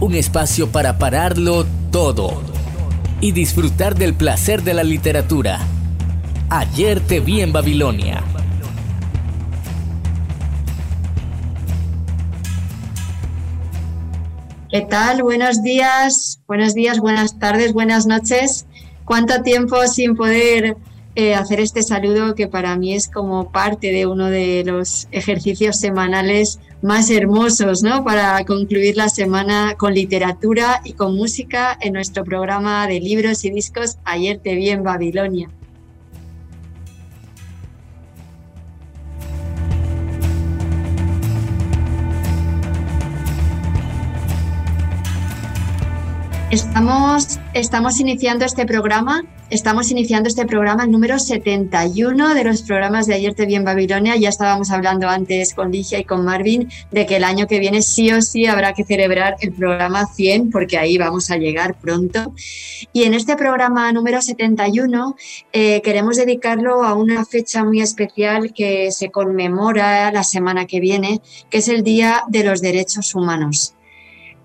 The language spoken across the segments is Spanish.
un espacio para pararlo todo y disfrutar del placer de la literatura. Ayer te vi en Babilonia. ¿Qué tal? Buenos días, buenos días, buenas tardes, buenas noches. ¿Cuánto tiempo sin poder eh, hacer este saludo que para mí es como parte de uno de los ejercicios semanales más hermosos, ¿no? Para concluir la semana con literatura y con música en nuestro programa de libros y discos Ayer te vi en Babilonia. Estamos, estamos iniciando este programa Estamos iniciando este programa, el número 71 de los programas de Ayer te vi en Babilonia. Ya estábamos hablando antes con Ligia y con Marvin de que el año que viene sí o sí habrá que celebrar el programa 100 porque ahí vamos a llegar pronto. Y en este programa número 71 eh, queremos dedicarlo a una fecha muy especial que se conmemora la semana que viene, que es el Día de los Derechos Humanos.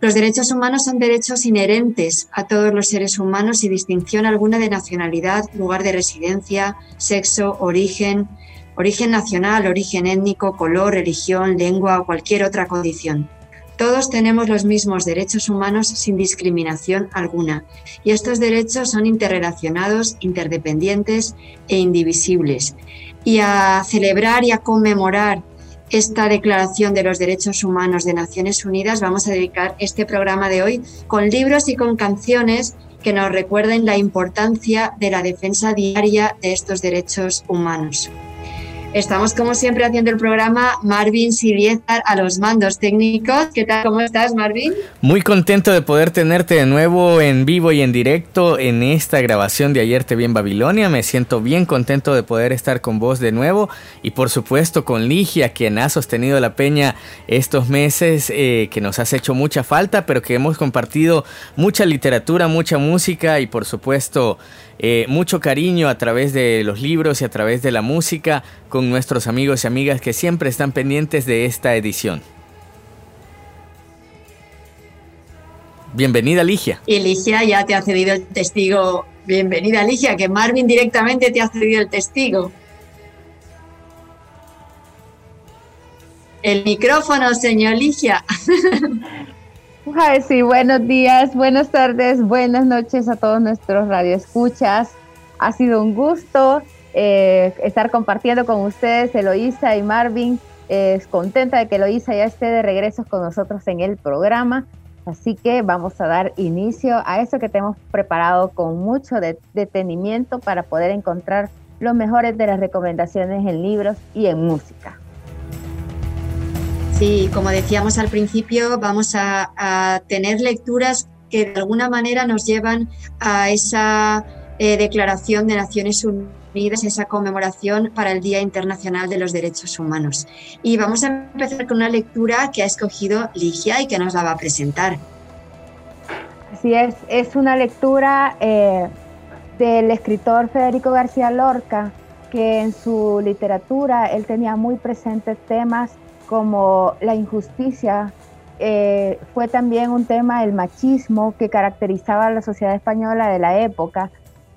Los derechos humanos son derechos inherentes a todos los seres humanos sin distinción alguna de nacionalidad, lugar de residencia, sexo, origen, origen nacional, origen étnico, color, religión, lengua o cualquier otra condición. Todos tenemos los mismos derechos humanos sin discriminación alguna y estos derechos son interrelacionados, interdependientes e indivisibles. Y a celebrar y a conmemorar esta Declaración de los Derechos Humanos de Naciones Unidas, vamos a dedicar este programa de hoy con libros y con canciones que nos recuerden la importancia de la defensa diaria de estos derechos humanos. Estamos como siempre haciendo el programa Marvin Siliezar a los mandos técnicos. ¿Qué tal? ¿Cómo estás, Marvin? Muy contento de poder tenerte de nuevo en vivo y en directo en esta grabación de Ayer te vi en Babilonia. Me siento bien contento de poder estar con vos de nuevo y por supuesto con Ligia, quien ha sostenido la peña estos meses, eh, que nos has hecho mucha falta, pero que hemos compartido mucha literatura, mucha música y por supuesto eh, mucho cariño a través de los libros y a través de la música con nuestros amigos y amigas que siempre están pendientes de esta edición. Bienvenida Ligia. Y Ligia ya te ha cedido el testigo. Bienvenida Ligia, que Marvin directamente te ha cedido el testigo. El micrófono, señor Ligia. Ay, sí, buenos días, buenas tardes, buenas noches a todos nuestros radioescuchas. Ha sido un gusto eh, estar compartiendo con ustedes, Eloísa y Marvin. Es contenta de que Eloísa ya esté de regreso con nosotros en el programa. Así que vamos a dar inicio a eso que tenemos preparado con mucho detenimiento para poder encontrar los mejores de las recomendaciones en libros y en música. Sí, como decíamos al principio, vamos a, tener lecturas que de alguna manera nos llevan a esa eh, declaración de Naciones Unidas, esa conmemoración para el Día Internacional de los Derechos Humanos. Y vamos a empezar con una lectura que ha escogido Ligia y que nos la va a presentar. Así es, una lectura eh, del escritor Federico García Lorca, que en su literatura él tenía muy presentes temas como la injusticia, eh, fue también un tema el machismo que caracterizaba a la sociedad española de la época.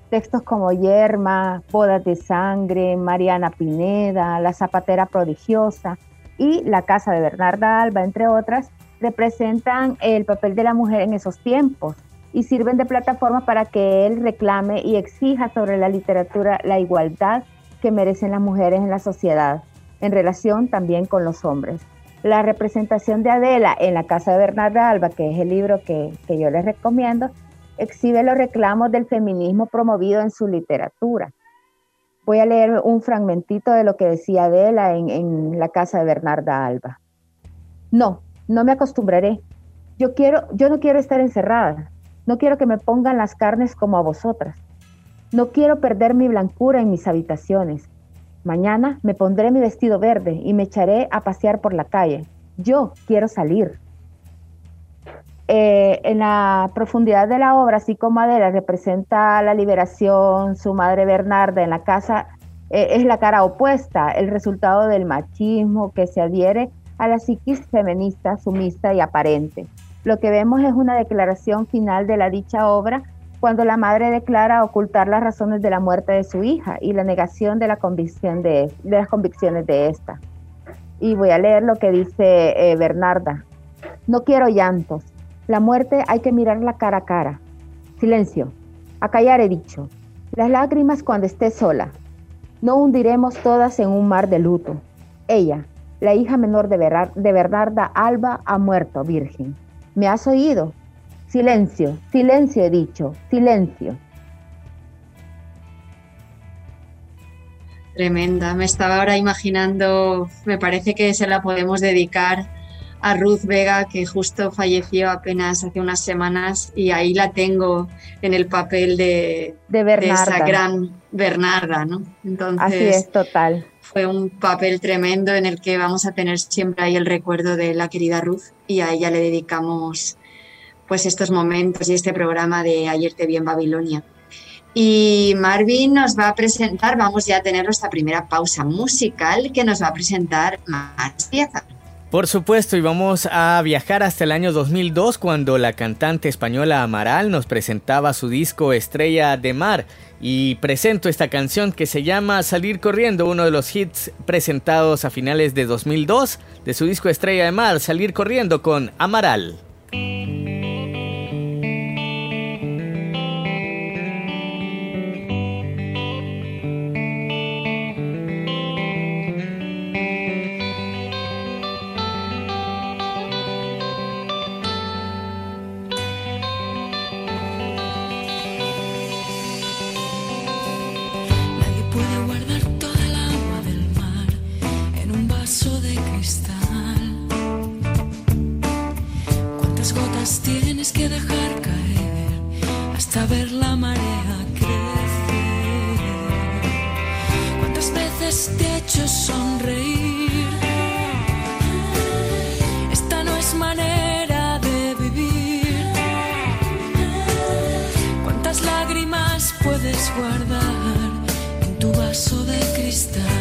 Textos como Yerma, Bodas de Sangre, Mariana Pineda, La Zapatera Prodigiosa y La Casa de Bernarda Alba, entre otras, representan el papel de la mujer en esos tiempos y sirven de plataforma para que él reclame y exija sobre la literatura la igualdad que merecen las mujeres en la sociedad en relación también con los hombres. La representación de Adela en la casa de Bernarda Alba, que es el libro que, yo les recomiendo, exhibe los reclamos del feminismo promovido en su literatura. Voy a leer un fragmentito de lo que decía Adela en, en la casa de Bernarda Alba. No, no me acostumbraré. Yo, quiero, yo no quiero estar encerrada, no quiero que me pongan las carnes como a vosotras. No quiero perder mi blancura en mis habitaciones. Mañana me pondré mi vestido verde y me echaré a pasear por la calle. Yo quiero salir. Eh, en la profundidad de la obra, Madera representa la liberación, su madre Bernarda en la casa eh, es la cara opuesta, el resultado del machismo que se adhiere a la psiquis feminista, sumista y aparente. Lo que vemos es una declaración final de la dicha obra cuando la madre declara ocultar las razones de la muerte de su hija y la negación de, las convicciones de esta. Y voy a leer lo que dice eh, Bernarda. No quiero llantos, la muerte hay que mirarla cara a cara. Silencio. A callar he dicho. Las lágrimas cuando esté sola. No hundiremos todas en un mar de luto. Ella, la hija menor de, Bernarda Alba, ha muerto virgen. ¿Me has oído? Silencio, silencio he dicho, silencio. Tremenda, me estaba ahora imaginando, me parece que se la podemos dedicar a Ruth Vega, que justo falleció apenas hace unas semanas, y ahí la tengo en el papel de, de, esa gran Bernarda, ¿no? Entonces, Así es, total. Fue un papel tremendo en el que vamos a tener siempre ahí el recuerdo de la querida Ruth, y a ella le dedicamos pues estos momentos y este programa de Ayer te vi en Babilonia. Y Marvin nos va a presentar, vamos ya a tener nuestra primera pausa musical que nos va a presentar más piezas. Por supuesto, y vamos a viajar hasta el año 2002 cuando la cantante española Amaral nos presentaba su disco Estrella de Mar y presento esta canción que se llama Salir Corriendo, uno de los hits presentados a finales de 2002 de su disco Estrella de Mar, Salir Corriendo con Amaral. sonreír. Esta no es manera de vivir. ¿Cuántas lágrimas puedes guardar en tu vaso de cristal?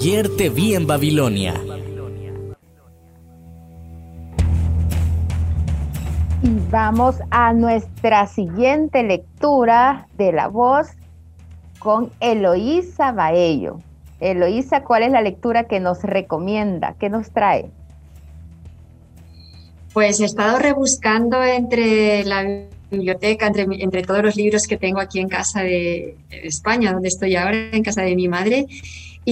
Ayer te vi en Babilonia. Y vamos a nuestra siguiente lectura de la voz con Eloísa Baello. Eloísa, ¿cuál es la lectura que nos recomienda? ¿Qué nos trae? Pues he estado rebuscando entre la biblioteca, entre, entre todos los libros que tengo aquí en casa de, España, donde estoy ahora, en casa de mi madre.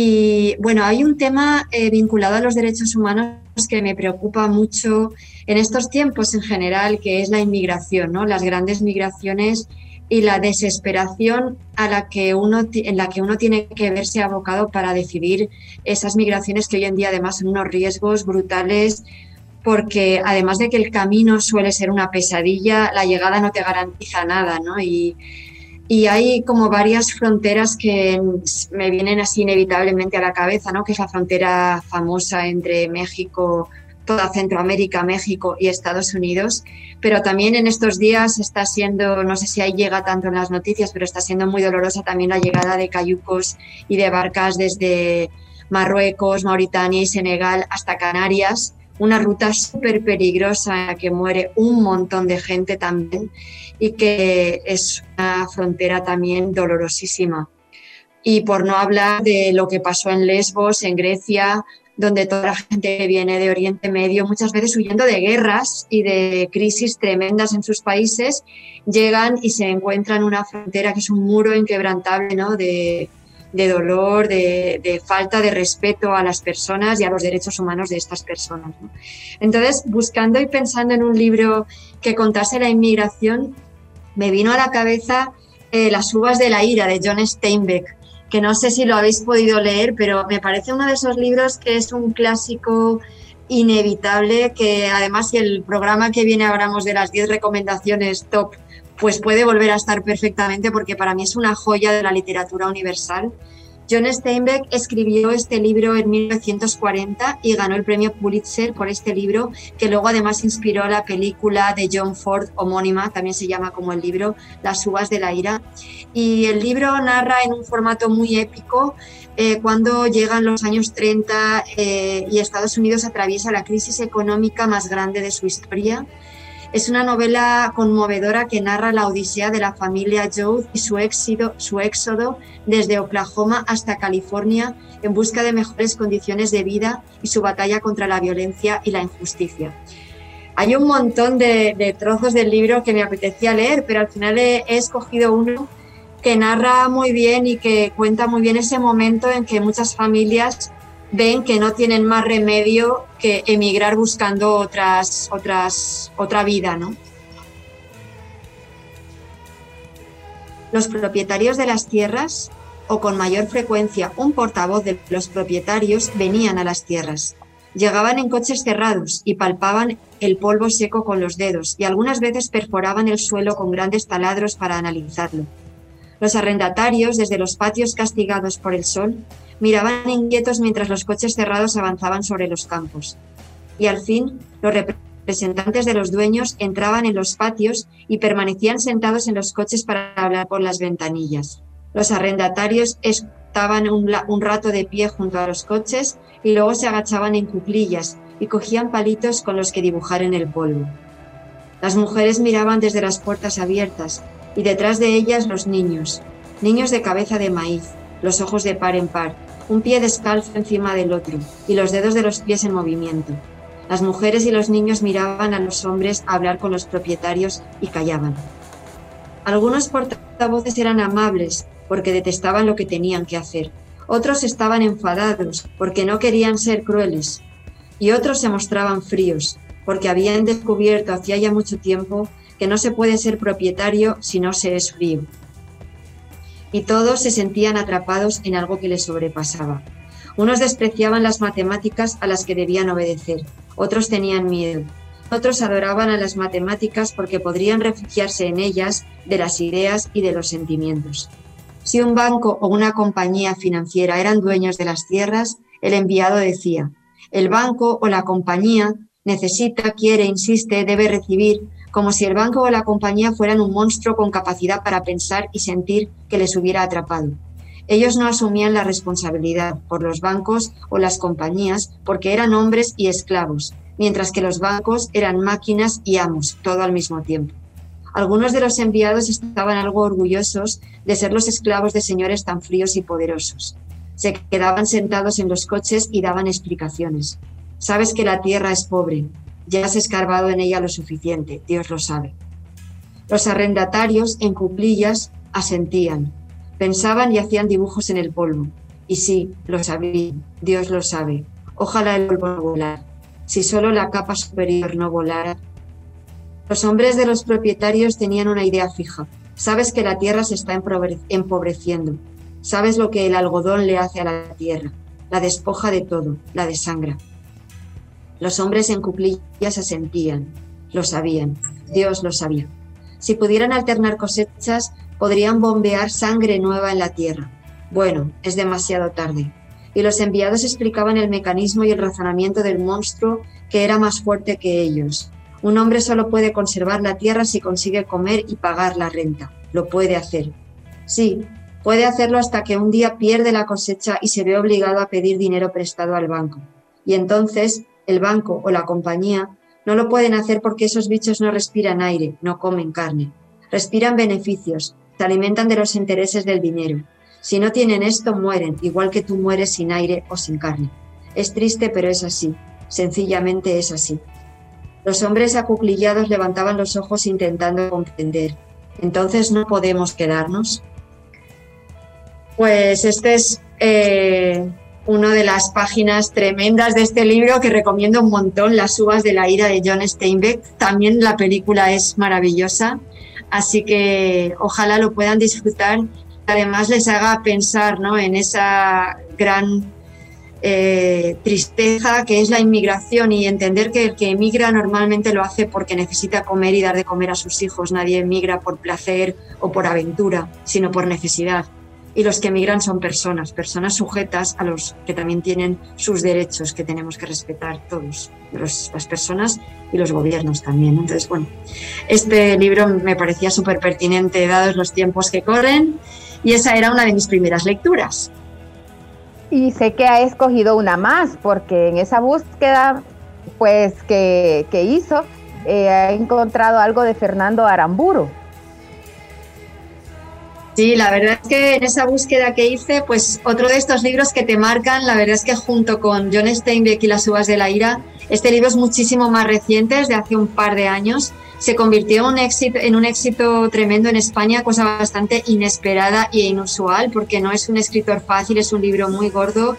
Y bueno, hay un tema eh, vinculado a los derechos humanos que me preocupa mucho en estos tiempos en general, que es la inmigración, ¿no? Las grandes migraciones y la desesperación a la que uno, en la que uno tiene que verse abocado para decidir esas migraciones que hoy en día además son unos riesgos brutales porque además de que el camino suele ser una pesadilla, la llegada no te garantiza nada, ¿no? Y hay como varias fronteras que me vienen así inevitablemente a la cabeza, ¿no? Que es la frontera famosa entre México, toda Centroamérica, México y Estados Unidos, pero también en estos días está siendo, no sé si ahí llega tanto en las noticias, pero está siendo muy dolorosa también la llegada de cayucos y de barcas desde Marruecos, Mauritania y Senegal hasta Canarias, una ruta súper peligrosa en la que muere un montón de gente también y que es una frontera también dolorosísima. Y por no hablar de lo que pasó en Lesbos, en Grecia, donde toda la gente viene de Oriente Medio, muchas veces huyendo de guerras y de crisis tremendas en sus países, llegan y se encuentran una frontera que es un muro inquebrantable ¿no? de, dolor, de, falta de respeto a las personas y a los derechos humanos de estas personas. Entonces, buscando y pensando en un libro que contase la inmigración, me vino a la cabeza eh, Las uvas de la ira de John Steinbeck que no sé si lo habéis podido leer, pero me parece uno de esos libros que es un clásico inevitable, que además si el programa que viene hablamos de las 10 recomendaciones top, pues puede volver a estar perfectamente porque para mí es una joya de la literatura universal. John Steinbeck escribió este libro en 1940 y ganó el premio Pulitzer por este libro, que luego además inspiró la película de John Ford homónima, también se llama como el libro Las uvas de la ira. Y el libro narra en un formato muy épico eh, cuando llegan los años 30 eh, y Estados Unidos atraviesa la crisis económica más grande de su historia es una novela conmovedora que narra la odisea de la familia Joe y su éxodo, su éxodo desde Oklahoma hasta California en busca de mejores condiciones de vida y su batalla contra la violencia y la injusticia. Hay un montón de, trozos del libro que me apetecía leer, pero al final he escogido uno que narra muy bien y que cuenta muy bien ese momento en que muchas familias ven que no tienen más remedio que emigrar buscando otras, otras, otra vida, ¿no? Los propietarios de las tierras, o con mayor frecuencia un portavoz de los propietarios, venían a las tierras. Llegaban en coches cerrados y palpaban el polvo seco con los dedos y algunas veces perforaban el suelo con grandes taladros para analizarlo. Los arrendatarios, desde los patios castigados por el sol, miraban inquietos mientras los coches cerrados avanzaban sobre los campos. Y al fin, los representantes de los dueños entraban en los patios y permanecían sentados en los coches para hablar por las ventanillas. Los arrendatarios estaban un, rato de pie junto a los coches y luego se agachaban en cuclillas y cogían palitos con los que dibujar en el polvo. Las mujeres miraban desde las puertas abiertas y detrás de ellas los niños, niños de cabeza de maíz, los ojos de par en par, un pie descalzo encima del otro y los dedos de los pies en movimiento. Las mujeres y los niños miraban a los hombres hablar con los propietarios y callaban. Algunos portavoces eran amables porque detestaban lo que tenían que hacer. Otros estaban enfadados porque no querían ser crueles. Y otros se mostraban fríos porque habían descubierto hacía ya mucho tiempo que no se puede ser propietario si no se es frío y todos se sentían atrapados en algo que les sobrepasaba. Unos despreciaban las matemáticas a las que debían obedecer, otros tenían miedo, otros adoraban a las matemáticas porque podrían refugiarse en ellas de las ideas y de los sentimientos. Si un banco o una compañía financiera eran dueños de las tierras, el enviado decía, el banco o la compañía necesita, quiere, insiste, debe recibir como si el banco o la compañía fueran un monstruo con capacidad para pensar y sentir que les hubiera atrapado. Ellos no asumían la responsabilidad por los bancos o las compañías porque eran hombres y esclavos, mientras que los bancos eran máquinas y amos, todo al mismo tiempo. Algunos de los enviados estaban algo orgullosos de ser los esclavos de señores tan fríos y poderosos. Se quedaban sentados en los coches y daban explicaciones. Sabes que la tierra es pobre, ya has escarbado en ella lo suficiente, Dios lo sabe. Los arrendatarios, en cuclillas, asentían, pensaban y hacían dibujos en el polvo. Y sí, lo sabían, Dios lo sabe. Ojalá el polvo volara. Si solo la capa superior no volara. Los hombres de los propietarios tenían una idea fija. Sabes que la tierra se está empobreciendo. Sabes lo que el algodón le hace a la tierra. La despoja de todo, la desangra. Los hombres en cuclillas se sentían, lo sabían, Dios lo sabía. Si pudieran alternar cosechas, podrían bombear sangre nueva en la tierra. Bueno, es demasiado tarde. Y los enviados explicaban el mecanismo y el razonamiento del monstruo que era más fuerte que ellos. Un hombre solo puede conservar la tierra si consigue comer y pagar la renta. Lo puede hacer. Sí, puede hacerlo hasta que un día pierde la cosecha y se ve obligado a pedir dinero prestado al banco. Y entonces el banco o la compañía no lo pueden hacer porque esos bichos no respiran aire, no comen carne. Respiran beneficios, se alimentan de los intereses del dinero. Si no tienen esto, mueren, igual que tú mueres sin aire o sin carne. Es triste, pero es así. Sencillamente es así. Los hombres acuclillados levantaban los ojos intentando comprender. Entonces no podemos quedarnos. Pues este es eh, una de las páginas tremendas de este libro que recomiendo un montón, Las uvas de la ira de John Steinbeck. También la película es maravillosa, así que ojalá lo puedan disfrutar. Además les haga pensar ¿no? en esa gran eh, tristeza que es la inmigración y entender que el que emigra normalmente lo hace porque necesita comer y dar de comer a sus hijos. Nadie emigra por placer o por aventura, sino por necesidad y los que emigran son personas, personas sujetas a los que también tienen sus derechos que tenemos que respetar todos, las personas y los gobiernos también. Entonces, bueno, este libro me parecía súper pertinente dados los tiempos que corren y esa era una de mis primeras lecturas. Y sé que ha escogido una más porque en esa búsqueda pues que, hizo eh, ha encontrado algo de Fernando Aramburu. Sí, la verdad es que en esa búsqueda que hice, pues otro de estos libros que te marcan, la verdad es que junto con John Steinbeck y Las uvas de la ira, este libro es muchísimo más reciente, es de hace un par de años, se convirtió en éxito, en un éxito tremendo en España, cosa bastante inesperada e inusual, porque no es un escritor fácil, es un libro muy gordo.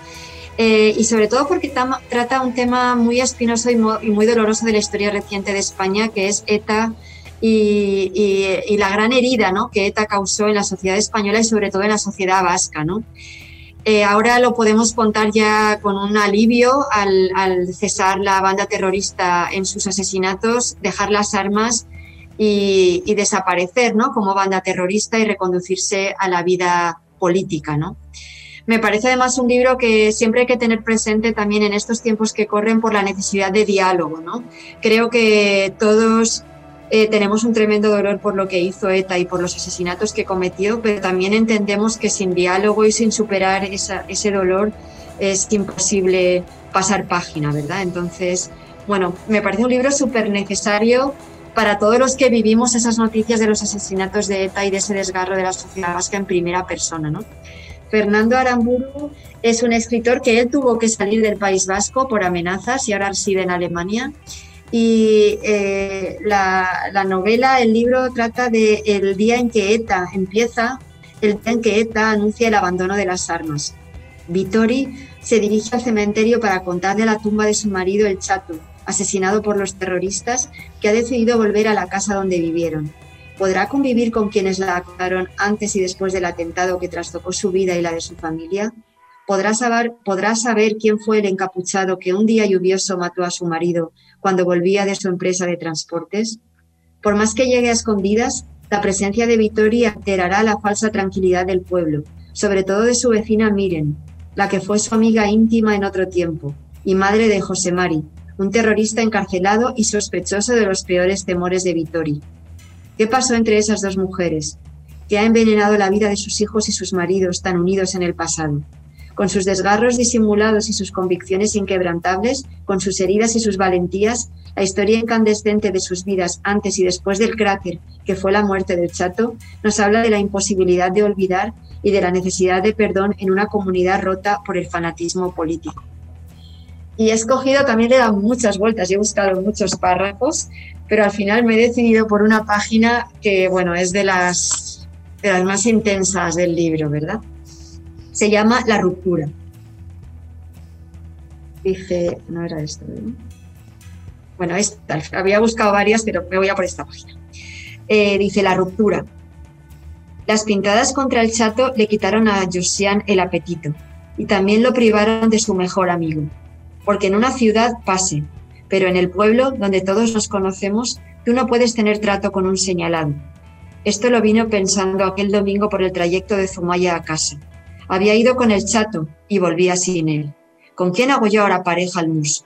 Eh, y sobre todo porque trata un tema muy espinoso y muy doloroso de la historia reciente de España, que es ETA, y, la gran herida ¿no? que ETA causó en la sociedad española y sobre todo en la sociedad vasca. ¿no? Eh, ahora lo podemos contar ya con un alivio al, cesar la banda terrorista en sus asesinatos, dejar las armas y, desaparecer ¿no? como banda terrorista y reconducirse a la vida política. ¿no? Me parece además un libro que siempre hay que tener presente también en estos tiempos que corren por la necesidad de diálogo. ¿no? Creo que todos eh, tenemos un tremendo dolor por lo que hizo ETA y por los asesinatos que cometió, pero también entendemos que sin diálogo y sin superar ese dolor es imposible pasar página, ¿verdad? Entonces, bueno, me parece un libro súper necesario para todos los que vivimos esas noticias de los asesinatos de ETA y de ese desgarro de la sociedad vasca en primera persona, ¿no? Fernando Aramburu es un escritor que él tuvo que salir del País Vasco por amenazas y ahora reside en Alemania y eh, la, novela, el libro trata de el día en que ETA empieza, el día en que ETA anuncia el abandono de las armas. Vittori se dirige al cementerio para contarle a la tumba de su marido, el Chato, asesinado por los terroristas, que ha decidido volver a la casa donde vivieron. ¿Podrá convivir con quienes la acusaron antes y después del atentado que trastocó su vida y la de su familia? ¿Podrá saber, ¿Podrá saber quién fue el encapuchado que un día lluvioso mató a su marido cuando volvía de su empresa de transportes? Por más que llegue a escondidas, la presencia de Vitoria alterará la falsa tranquilidad del pueblo, sobre todo de su vecina Miren, la que fue su amiga íntima en otro tiempo, y madre de José Mari, un terrorista encarcelado y sospechoso de los peores temores de Vittori. ¿Qué pasó entre esas dos mujeres? que ha envenenado la vida de sus hijos y sus maridos tan unidos en el pasado. Con sus desgarros disimulados y sus convicciones inquebrantables, con sus heridas y sus valentías, la historia incandescente de sus vidas antes y después del cráter que fue la muerte del chato, nos habla de la imposibilidad de olvidar y de la necesidad de perdón en una comunidad rota por el fanatismo político. Y he escogido, también le he dado muchas vueltas, he buscado muchos párrafos, pero al final me he decidido por una página que, bueno, es de las, de las más intensas del libro, ¿verdad? Se llama La ruptura. Dice, no era esto, ¿no? Bueno, esta, había buscado varias, pero me voy a por esta página. Eh, dice La ruptura. Las pintadas contra el chato le quitaron a Josian el apetito y también lo privaron de su mejor amigo. Porque en una ciudad pase, pero en el pueblo, donde todos nos conocemos, tú no puedes tener trato con un señalado. Esto lo vino pensando aquel domingo por el trayecto de Zumaya a casa. Había ido con el chato y volvía sin él. ¿Con quién hago yo ahora pareja al mus?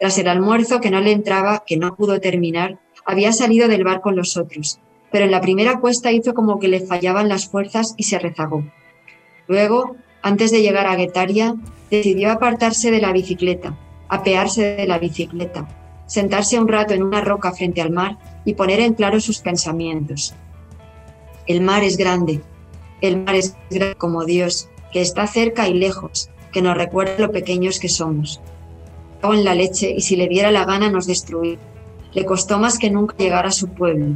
Tras el almuerzo que no le entraba, que no pudo terminar, había salido del bar con los otros, pero en la primera cuesta hizo como que le fallaban las fuerzas y se rezagó. Luego, antes de llegar a Guetaria, decidió apartarse de la bicicleta, apearse de la bicicleta, sentarse un rato en una roca frente al mar y poner en claro sus pensamientos. El mar es grande, el mar es grande como Dios, que está cerca y lejos, que nos recuerda lo pequeños que somos. en la leche y si le diera la gana nos destruir. Le costó más que nunca llegar a su pueblo,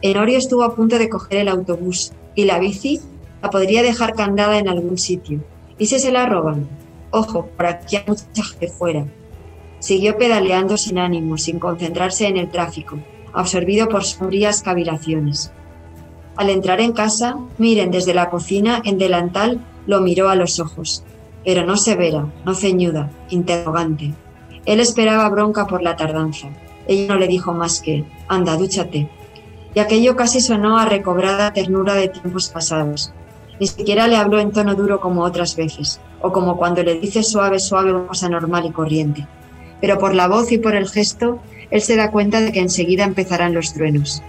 Enorio estuvo a punto de coger el autobús y la bici la podría dejar candada en algún sitio. ¿Y si se la roban? Ojo, por aquí hay mucha gente fuera. Siguió pedaleando sin ánimo, sin concentrarse en el tráfico, absorbido por sombrías cavilaciones. Al entrar en casa, Miren desde la cocina en delantal lo miró a los ojos, pero no severa, no ceñuda, interrogante. Él esperaba bronca por la tardanza. Ella no le dijo más que, anda, dúchate y aquello casi sonó a recobrada ternura de tiempos pasados. Ni siquiera le habló en tono duro como otras veces, o como cuando le dice suave, suave cosa normal y corriente. Pero por la voz y por el gesto, él se da cuenta de que enseguida empezarán los truenos.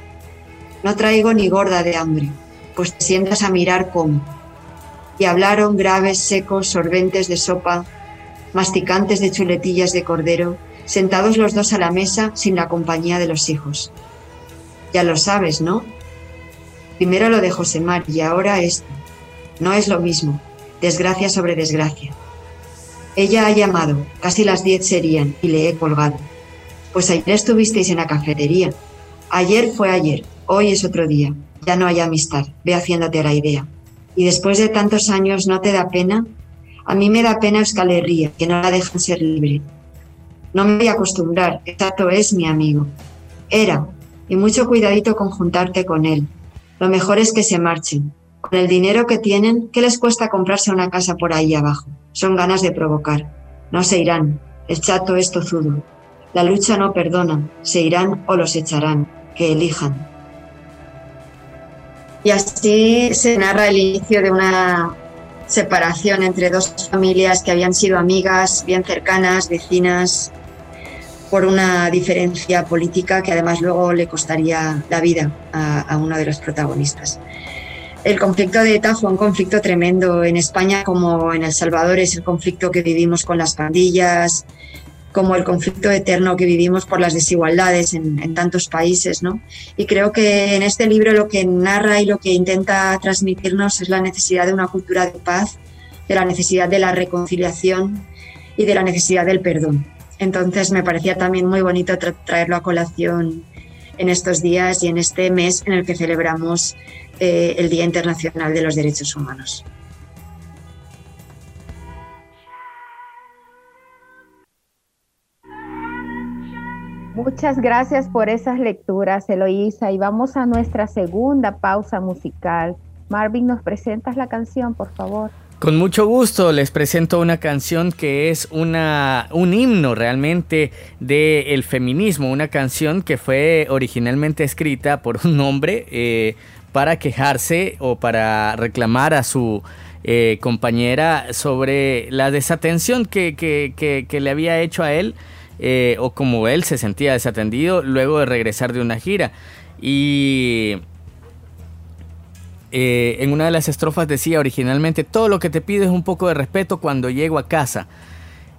No traigo ni gorda de hambre, pues te sientas a mirar cómo. Y hablaron graves, secos, sorbentes de sopa, masticantes de chuletillas de cordero, sentados los dos a la mesa sin la compañía de los hijos. Ya lo sabes, ¿no? Primero lo de Josemar y ahora esto. No es lo mismo. Desgracia sobre desgracia. Ella ha llamado, casi las diez serían, y le he colgado. Pues ayer estuvisteis en la cafetería. Ayer fue ayer, hoy es otro día. Ya no hay amistad, ve haciéndote la idea. Y después de tantos años, ¿no te da pena? A mí me da pena Euskal Herria, que no la dejan ser libre. No me voy a acostumbrar, exacto es mi amigo. Era, y mucho cuidadito con juntarte con él. Lo mejor es que se marchen. Con el dinero que tienen, ¿qué les cuesta comprarse una casa por ahí abajo? Son ganas de provocar. No se irán. El chato es tozudo. La lucha no perdona. Se irán o los echarán. Que elijan. Y así se narra el inicio de una separación entre dos familias que habían sido amigas, bien cercanas, vecinas, por una diferencia política que además luego le costaría la vida a, uno de los protagonistas. El conflicto de ETA fue un conflicto tremendo en España como en El Salvador, es el conflicto que vivimos con las pandillas, como el conflicto eterno que vivimos por las desigualdades en, tantos países, ¿no? Y creo que en este libro lo que narra y lo que intenta transmitirnos es la necesidad de una cultura de paz, de la necesidad de la reconciliación y de la necesidad del perdón. Entonces me parecía también muy bonito traerlo a colación en estos días y en este mes en el que celebramos eh, el Día Internacional de los Derechos Humanos. Muchas gracias por esas lecturas, Eloísa. Y vamos a nuestra segunda pausa musical. Marvin, ¿nos presentas la canción, por favor? Con mucho gusto les presento una canción que es una, un himno realmente del feminismo, una canción que fue originalmente escrita por un hombre eh, para quejarse o para reclamar a su eh, compañera sobre la desatención que, que, le había hecho a él eh, o como él se sentía desatendido luego de regresar de una gira. Y eh, en una de las estrofas decía originalmente, todo lo que te pido es un poco de respeto cuando llego a casa.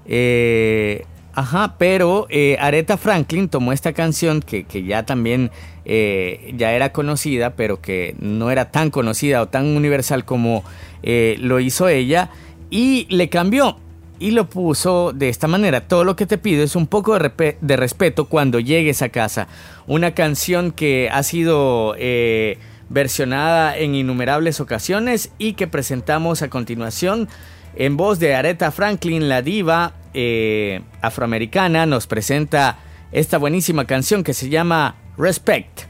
Eh, ajá, pero Aretha Franklin tomó esta canción que, ya también ya era conocida, pero que no era tan conocida o tan universal como lo hizo ella, y le cambió y lo puso de esta manera. Todo lo que te pido es un poco de, respeto cuando llegues a casa. Una canción que ha sido eh, versionada en innumerables ocasiones y que presentamos a continuación en voz de Aretha Franklin, la diva eh, afroamericana, nos presenta esta buenísima canción que se llama Respect.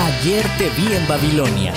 Ayer te vi en Babilonia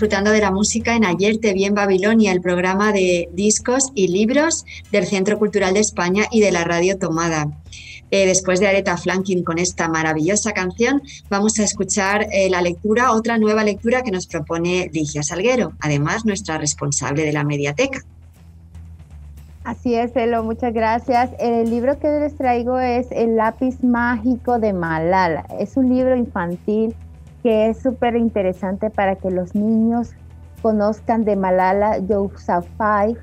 disfrutando de la música en Ayer te vi en Babilonia, el programa de discos y libros del Centro Cultural de España y de la Radio Tomada. Eh, después de Aretha Franklin con esta maravillosa canción, vamos a escuchar eh, la lectura, otra nueva lectura que nos propone Ligia Salguero, además nuestra responsable de la mediateca. Así es, Elo, muchas gracias. El libro que les traigo es El lápiz mágico de Malala. Es un libro infantil que es súper interesante para que los niños conozcan de Malala Yousafzai,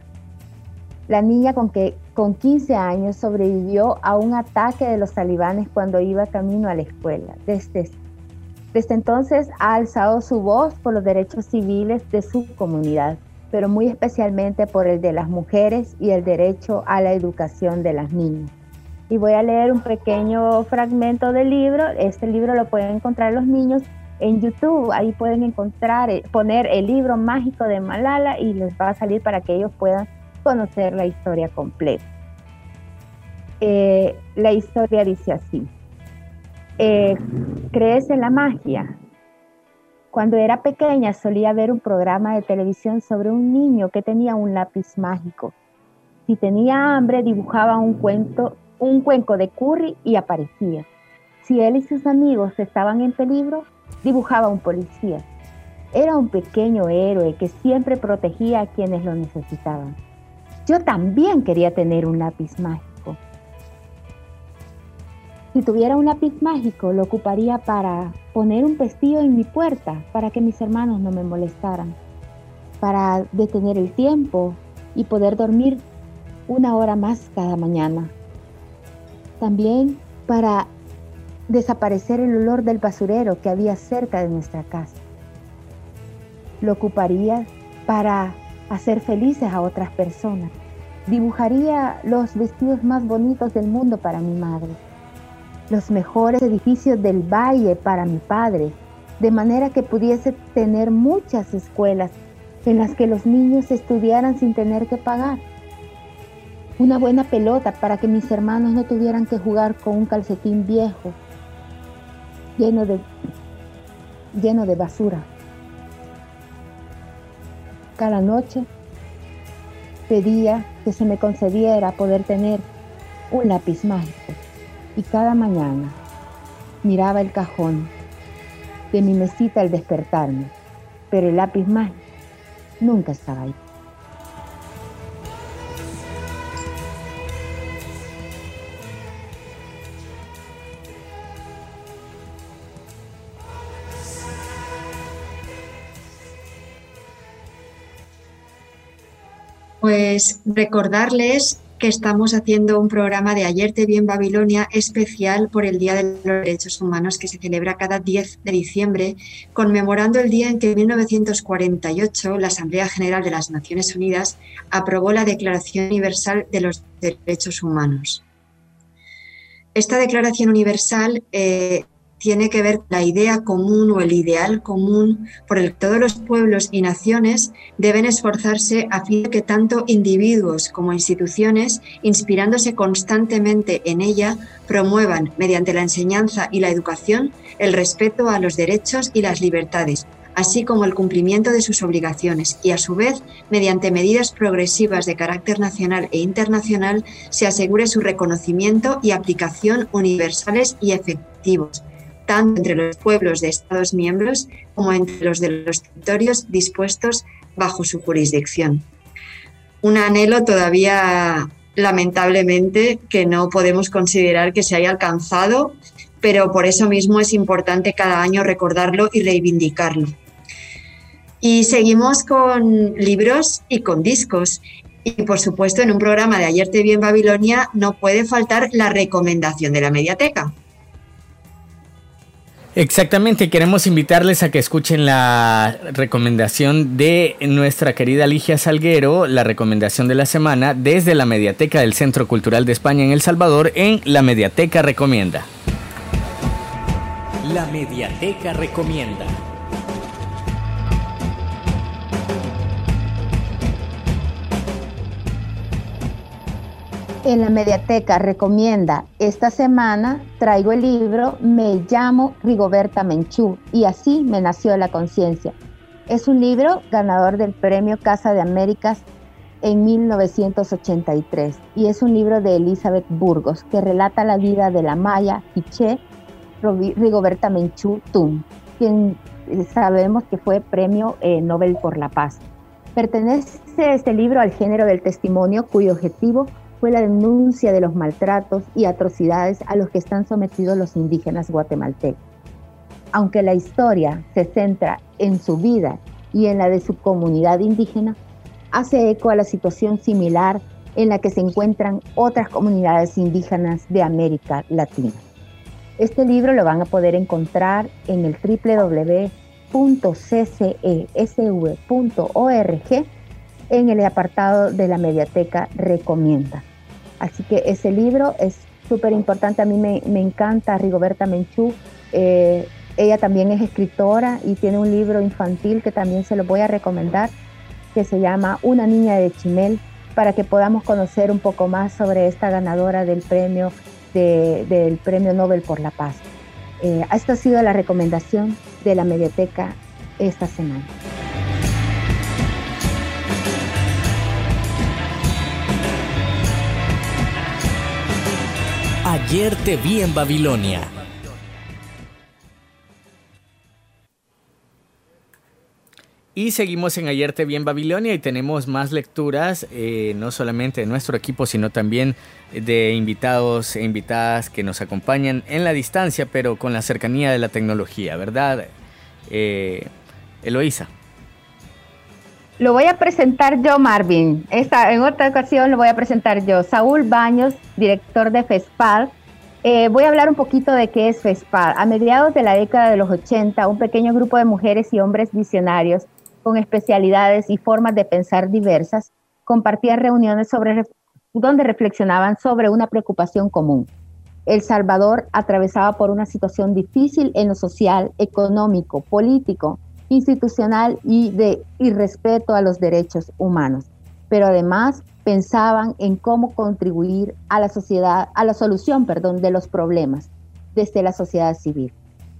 la niña con que con 15 años sobrevivió a un ataque de los talibanes cuando iba camino a la escuela. Desde, desde entonces ha alzado su voz por los derechos civiles de su comunidad, pero muy especialmente por el de las mujeres y el derecho a la educación de las niñas. Y voy a leer un pequeño fragmento del libro. Este libro lo pueden encontrar los niños en YouTube. Ahí pueden encontrar, eh, poner el libro mágico de Malala y les va a salir para que ellos puedan conocer la historia completa. Eh, la historia dice así. Eh, ¿Crees en la magia? Cuando era pequeña solía ver un programa de televisión sobre un niño que tenía un lápiz mágico. Si tenía hambre dibujaba un cuento, un cuenco de curry y aparecía. Si él y sus amigos estaban en peligro, dibujaba un policía. Era un pequeño héroe que siempre protegía a quienes lo necesitaban. Yo también quería tener un lápiz mágico. Si tuviera un lápiz mágico, lo ocuparía para poner un pestillo en mi puerta para que mis hermanos no me molestaran, para detener el tiempo y poder dormir una hora más cada mañana. También para desaparecer el olor del basurero que había cerca de nuestra casa. Lo ocuparía para hacer felices a otras personas. Dibujaría los vestidos más bonitos del mundo para mi madre, los mejores edificios del valle para mi padre, de manera que pudiese tener muchas escuelas en las que los niños estudiaran sin tener que pagar. Una buena pelota para que mis hermanos no tuvieran que jugar con un calcetín viejo, lleno de, lleno de basura. Cada noche pedía que se me concediera poder tener un lápiz mágico y cada mañana miraba el cajón de mi mesita al despertarme, pero el lápiz mágico nunca estaba ahí. Pues recordarles que estamos haciendo un programa de Ayer te vi en Babilonia especial por el Día de los Derechos Humanos que se celebra cada 10 de diciembre, conmemorando el día en que en 1948 la Asamblea General de las Naciones Unidas aprobó la Declaración Universal de los Derechos Humanos. Esta Declaración Universal eh, tiene que ver la idea común o el ideal común por el que todos los pueblos y naciones deben esforzarse a fin de que tanto individuos como instituciones, inspirándose constantemente en ella, promuevan, mediante la enseñanza y la educación, el respeto a los derechos y las libertades, así como el cumplimiento de sus obligaciones. Y, a su vez, mediante medidas progresivas de carácter nacional e internacional, se asegure su reconocimiento y aplicación universales y efectivos tanto entre los pueblos de Estados miembros como entre los de los territorios dispuestos bajo su jurisdicción. Un anhelo todavía lamentablemente que no podemos considerar que se haya alcanzado, pero por eso mismo es importante cada año recordarlo y reivindicarlo. Y seguimos con libros y con discos. Y por supuesto, en un programa de Ayer te vi en Babilonia no puede faltar la recomendación de la mediateca. Exactamente, queremos invitarles a que escuchen la recomendación de nuestra querida Ligia Salguero, la recomendación de la semana desde la Mediateca del Centro Cultural de España en El Salvador en La Mediateca Recomienda. La Mediateca Recomienda. En la mediateca recomienda esta semana, traigo el libro Me llamo Rigoberta Menchú y así me nació la conciencia. Es un libro ganador del premio Casa de Américas en 1983 y es un libro de Elizabeth Burgos que relata la vida de la maya Hiché Rigoberta Menchú Tum, quien sabemos que fue premio eh, Nobel por la Paz. Pertenece este libro al género del testimonio cuyo objetivo fue la denuncia de los maltratos y atrocidades a los que están sometidos los indígenas guatemaltecos. Aunque la historia se centra en su vida y en la de su comunidad indígena, hace eco a la situación similar en la que se encuentran otras comunidades indígenas de América Latina. Este libro lo van a poder encontrar en el www.ccesv.org en el apartado de la mediateca Recomienda. Así que ese libro es súper importante, a mí me, encanta Rigoberta Menchú. Eh, ella también es escritora y tiene un libro infantil que también se lo voy a recomendar, que se llama Una niña de Chimel, para que podamos conocer un poco más sobre esta ganadora del premio, del premio Nobel por la Paz. Eh, esta ha sido la recomendación de la mediateca esta semana. Ayer te vi en Babilonia. Y seguimos en Ayer Te Vi en Babilonia y tenemos más lecturas, eh, no solamente de nuestro equipo, sino también de invitados e invitadas que nos acompañan en la distancia, pero con la cercanía de la tecnología, ¿verdad? Eh, Eloísa. Lo voy a presentar yo, Marvin. Esta, en otra ocasión lo voy a presentar yo. Saúl Baños, director de FESPAD. Eh, voy a hablar un poquito de qué es FESPAD. A mediados de la década de los 80, un pequeño grupo de mujeres y hombres visionarios con especialidades y formas de pensar diversas, compartían reuniones sobre, donde reflexionaban sobre una preocupación común. El Salvador atravesaba por una situación difícil en lo social, económico, político, institucional y de irrespeto a los derechos humanos. Pero además pensaban en cómo contribuir a la sociedad, a la solución, perdón, de los problemas desde la sociedad civil.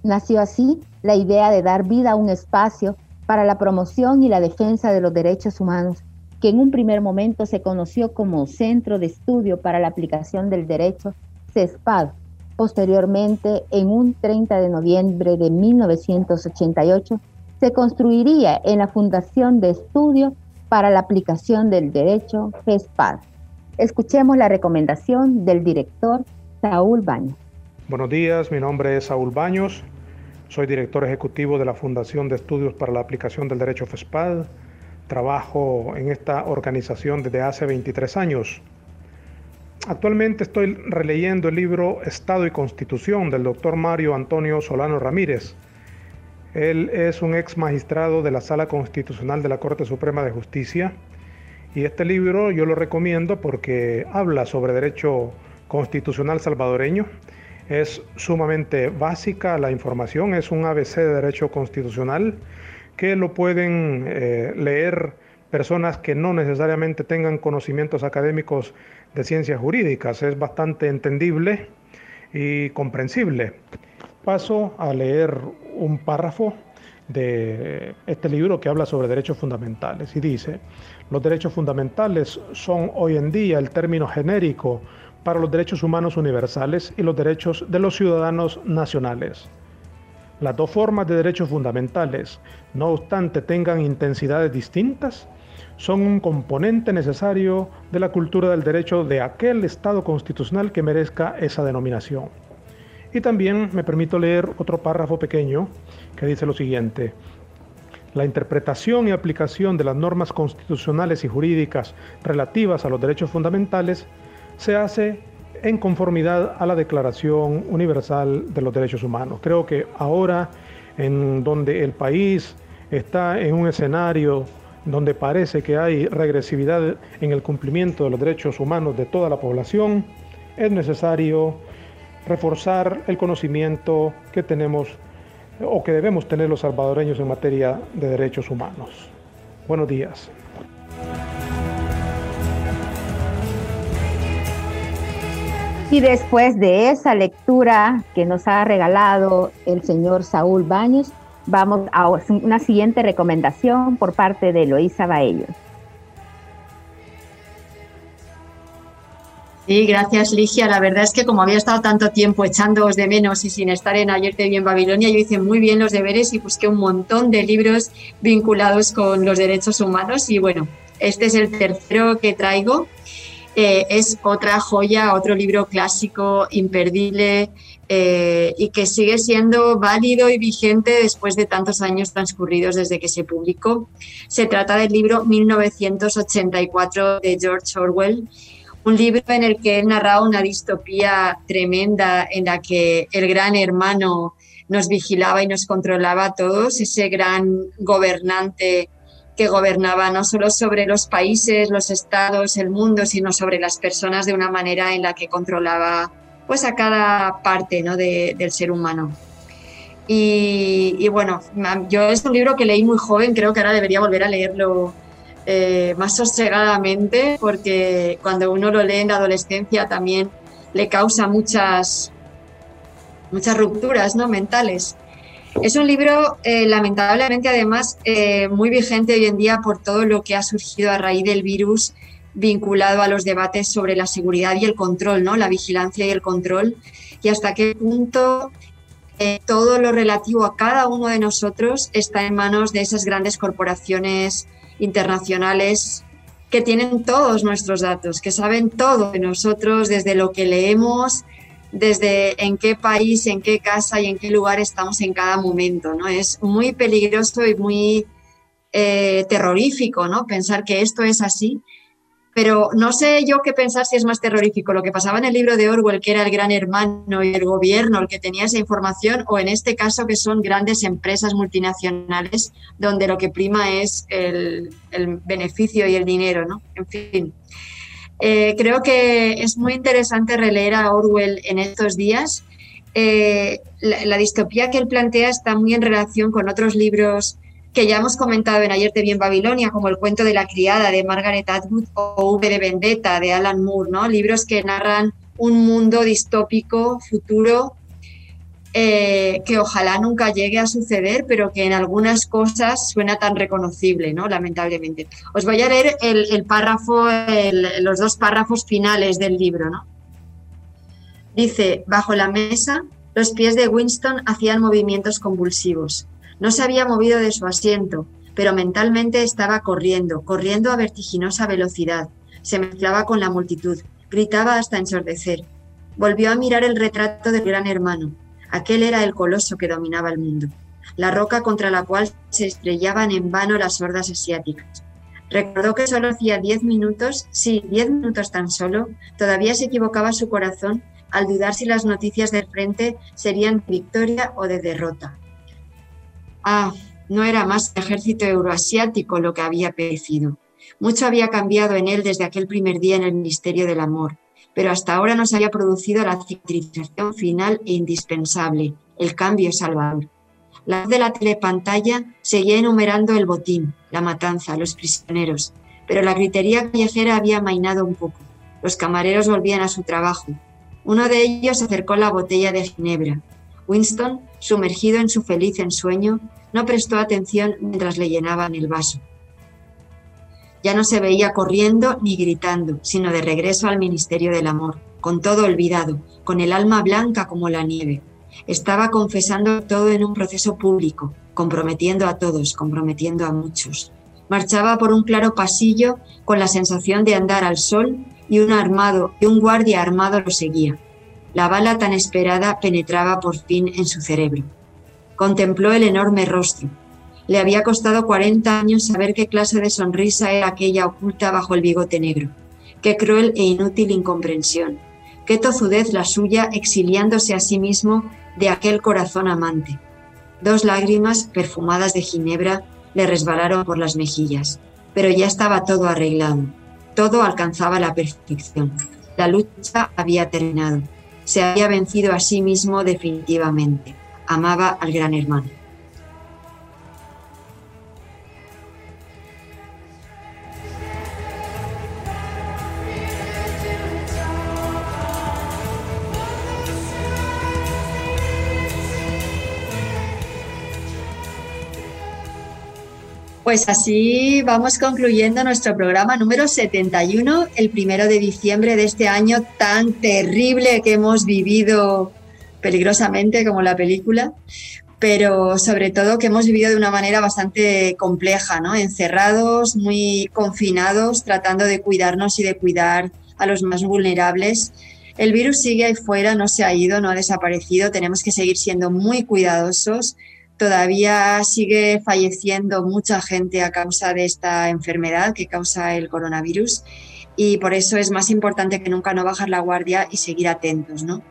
Nació así la idea de dar vida a un espacio para la promoción y la defensa de los derechos humanos, que en un primer momento se conoció como Centro de Estudio para la Aplicación del Derecho, CESPAD. Posteriormente, en un 30 de noviembre de 1988, se construiría en la Fundación de Estudio para la Aplicación del Derecho, CESPAD. Escuchemos la recomendación del director Saúl Baños. Buenos días, mi nombre es Saúl Baños, soy director ejecutivo de la Fundación de Estudios para la Aplicación del Derecho FESPAD. Trabajo en esta organización desde hace 23 años. Actualmente estoy releyendo el libro Estado y Constitución del doctor Mario Antonio Solano Ramírez. Él es un ex magistrado de la Sala Constitucional de la Corte Suprema de Justicia y este libro yo lo recomiendo porque habla sobre derecho constitucional salvadoreño es sumamente básica la información, es un ABC de derecho constitucional que lo pueden eh, leer personas que no necesariamente tengan conocimientos académicos de ciencias jurídicas. Es bastante entendible y comprensible. Paso a leer un párrafo de este libro que habla sobre derechos fundamentales y dice, los derechos fundamentales son hoy en día el término genérico para los derechos humanos universales y los derechos de los ciudadanos nacionales. Las dos formas de derechos fundamentales, no obstante tengan intensidades distintas, son un componente necesario de la cultura del derecho de aquel Estado constitucional que merezca esa denominación. Y también me permito leer otro párrafo pequeño que dice lo siguiente. La interpretación y aplicación de las normas constitucionales y jurídicas relativas a los derechos fundamentales se hace en conformidad a la Declaración Universal de los Derechos Humanos. Creo que ahora, en donde el país está en un escenario donde parece que hay regresividad en el cumplimiento de los derechos humanos de toda la población, es necesario reforzar el conocimiento que tenemos o que debemos tener los salvadoreños en materia de derechos humanos. Buenos días. Y después de esa lectura que nos ha regalado el señor Saúl Baños, vamos a una siguiente recomendación por parte de Eloísa Baello. Sí, gracias Ligia. La verdad es que como había estado tanto tiempo echándoos de menos y sin estar en Ayer te vi en Babilonia, yo hice muy bien los deberes y busqué un montón de libros vinculados con los derechos humanos y bueno, este es el tercero que traigo eh, es otra joya, otro libro clásico imperdible eh, y que sigue siendo válido y vigente después de tantos años transcurridos desde que se publicó. Se trata del libro 1984 de George Orwell, un libro en el que él narra una distopía tremenda en la que el gran hermano nos vigilaba y nos controlaba a todos, ese gran gobernante que gobernaba no solo sobre los países, los estados, el mundo, sino sobre las personas de una manera en la que controlaba pues a cada parte ¿no? del ser humano. Y, bueno, yo es un libro que leí muy joven, creo que ahora debería volver a leerlo eh, más sosegadamente, porque cuando uno lo lee en la adolescencia también le causa muchas, muchas rupturas ¿no? mentales. Es un libro, eh, lamentablemente, además, eh, muy vigente hoy en día por todo lo que ha surgido a raíz del virus vinculado a los debates sobre la seguridad y el control, ¿no? La vigilancia y el control y hasta qué punto eh, todo lo relativo a cada uno de nosotros está en manos de esas grandes corporaciones internacionales que tienen todos nuestros datos, que saben todo de nosotros, desde lo que leemos, desde en qué país, en qué casa y en qué lugar estamos en cada momento. ¿no? Es muy peligroso y muy eh, terrorífico ¿no? pensar que esto es así pero no sé yo qué pensar si es más terrorífico lo que pasaba en el libro de Orwell, que era el gran hermano y el gobierno el que tenía esa información, o en este caso que son grandes empresas multinacionales donde lo que prima es el, beneficio y el dinero, ¿no? En fin. Eh, creo que es muy interesante releer a Orwell en estos días. Eh, la, distopía que él plantea está muy en relación con otros libros que ya hemos comentado en Ayer te vi en Babilonia, como El cuento de la criada de Margaret Atwood o V de Vendetta de Alan Moore, ¿no? libros que narran un mundo distópico, futuro, eh, que ojalá nunca llegue a suceder, pero que en algunas cosas suena tan reconocible, ¿no? lamentablemente. Os voy a leer el, párrafo, los dos párrafos finales del libro. ¿no? Dice, bajo la mesa, los pies de Winston hacían movimientos convulsivos. No se había movido de su asiento, pero mentalmente estaba corriendo, corriendo a vertiginosa velocidad. Se mezclaba con la multitud, gritaba hasta ensordecer. Volvió a mirar el retrato del gran hermano. Aquel era el coloso que dominaba el mundo, la roca contra la cual se estrellaban en vano las hordas asiáticas. Recordó que solo hacía diez minutos, sí, diez minutos tan solo, todavía se equivocaba su corazón al dudar si las noticias del frente serían de victoria o de derrota. Ah, no era más el ejército euroasiático lo que había perecido. Mucho había cambiado en él desde aquel primer día en el Ministerio del Amor, pero hasta ahora no se había producido la cicatrización final e indispensable, el cambio salvador. La voz de la telepantalla seguía enumerando el botín, la matanza, los prisioneros, pero la gritería callejera había amainado un poco. Los camareros volvían a su trabajo. Uno de ellos acercó la botella de ginebra. Winston, sumergido en su feliz ensueño, no prestó atención mientras le llenaban el vaso. Ya no se veía corriendo ni gritando, sino de regreso al Ministerio del Amor, con todo olvidado, con el alma blanca como la nieve. Estaba confesando todo en un proceso público, comprometiendo a todos, comprometiendo a muchos. Marchaba por un claro pasillo con la sensación de andar al sol y un armado y un guardia armado lo seguía. La bala tan esperada penetraba por fin en su cerebro. Contempló el enorme rostro. Le había costado 40 años saber qué clase de sonrisa era aquella oculta bajo el bigote negro. Qué cruel e inútil incomprensión. Qué tozudez la suya exiliándose a sí mismo de aquel corazón amante. Dos lágrimas perfumadas de ginebra le resbalaron por las mejillas, pero ya estaba todo arreglado. Todo alcanzaba la perfección. La lucha había terminado. Se había vencido a sí mismo definitivamente amaba al gran hermano. Pues así vamos concluyendo nuestro programa número 71, el primero de diciembre de este año tan terrible que hemos vivido peligrosamente como la película, pero sobre todo que hemos vivido de una manera bastante compleja, ¿no? Encerrados, muy confinados, tratando de cuidarnos y de cuidar a los más vulnerables. El virus sigue ahí fuera, no se ha ido, no ha desaparecido, tenemos que seguir siendo muy cuidadosos. Todavía sigue falleciendo mucha gente a causa de esta enfermedad que causa el coronavirus y por eso es más importante que nunca no bajar la guardia y seguir atentos, ¿no?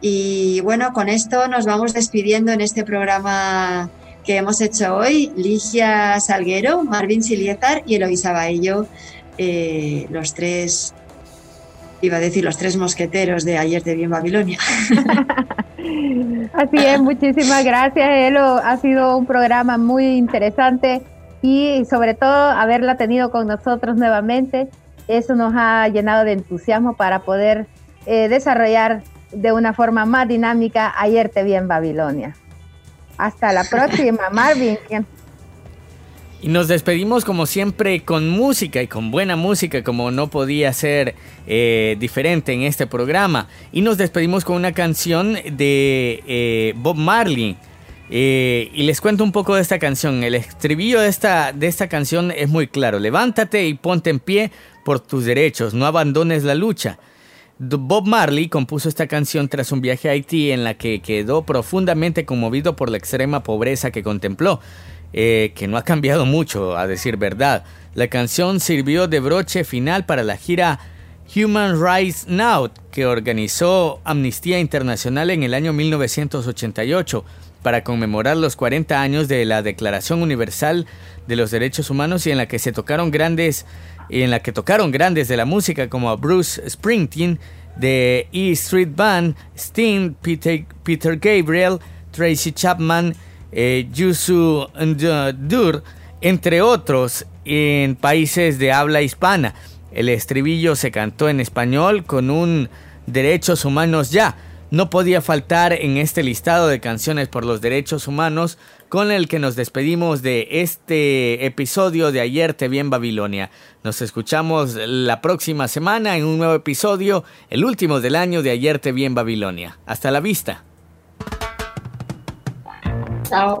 Y bueno, con esto nos vamos despidiendo en este programa que hemos hecho hoy. Ligia Salguero, Marvin Siliezar y Eloisa Baello, eh, los tres, iba a decir los tres mosqueteros de ayer de Bien Babilonia. Así es, muchísimas gracias, Elo. Ha sido un programa muy interesante y sobre todo haberla tenido con nosotros nuevamente. Eso nos ha llenado de entusiasmo para poder eh, desarrollar de una forma más dinámica Ayer te vi en Babilonia. Hasta la próxima, Marvin. Y nos despedimos como siempre con música y con buena música como no podía ser eh, diferente en este programa. Y nos despedimos con una canción de eh, Bob Marley. Eh, y les cuento un poco de esta canción. El estribillo de esta, de esta canción es muy claro. Levántate y ponte en pie por tus derechos. No abandones la lucha. Bob Marley compuso esta canción tras un viaje a Haití en la que quedó profundamente conmovido por la extrema pobreza que contempló. Eh, que no ha cambiado mucho, a decir verdad. La canción sirvió de broche final para la gira Human Rights Now, que organizó Amnistía Internacional en el año 1988 para conmemorar los 40 años de la Declaración Universal de los Derechos Humanos y en la que se tocaron grandes en la que tocaron grandes de la música como Bruce Springsteen de E Street Band, Sting, Peter Gabriel, Tracy Chapman, eh, Yusu Dur, entre otros, en países de habla hispana. El estribillo se cantó en español con un Derechos Humanos ya. No podía faltar en este listado de canciones por los derechos humanos con el que nos despedimos de este episodio de Ayer te vi en Babilonia. Nos escuchamos la próxima semana en un nuevo episodio, el último del año de Ayer te vi en Babilonia. Hasta la vista. Ciao.